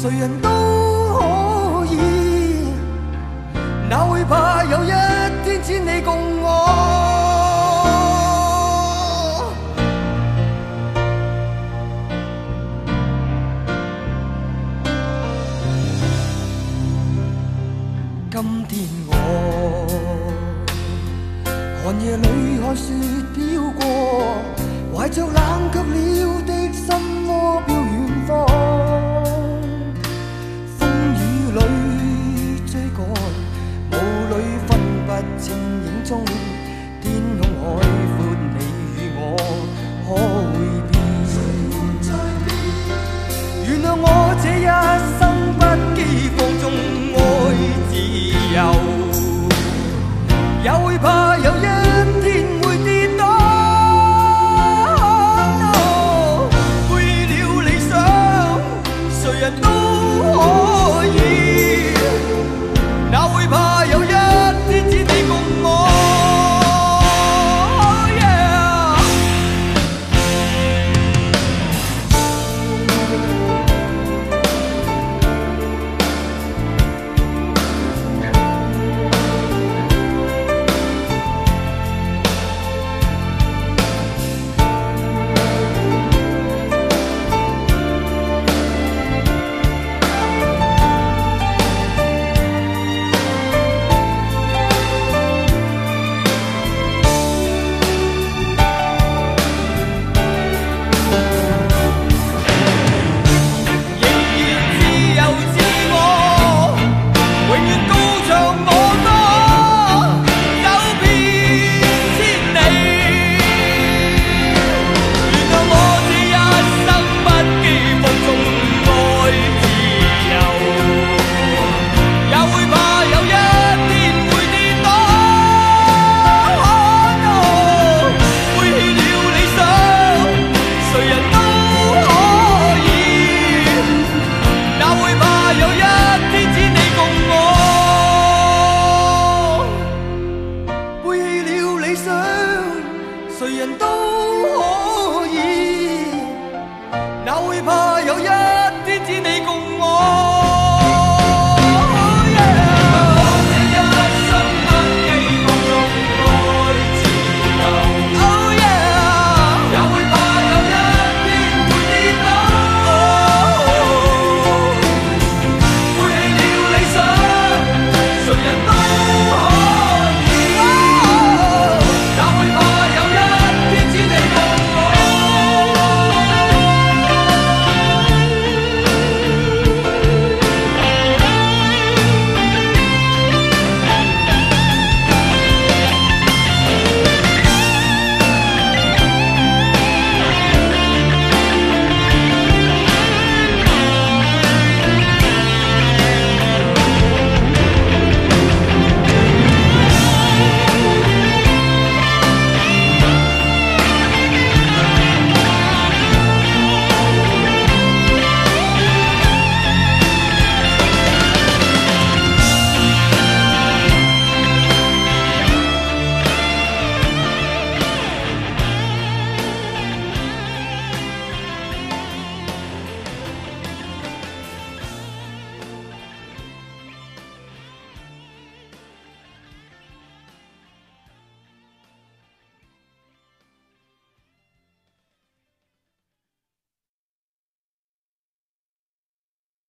谁人都可以。哪会怕有一天只你共我？今天我。寒夜里看雪飘过，怀着冷却了的心窝谁人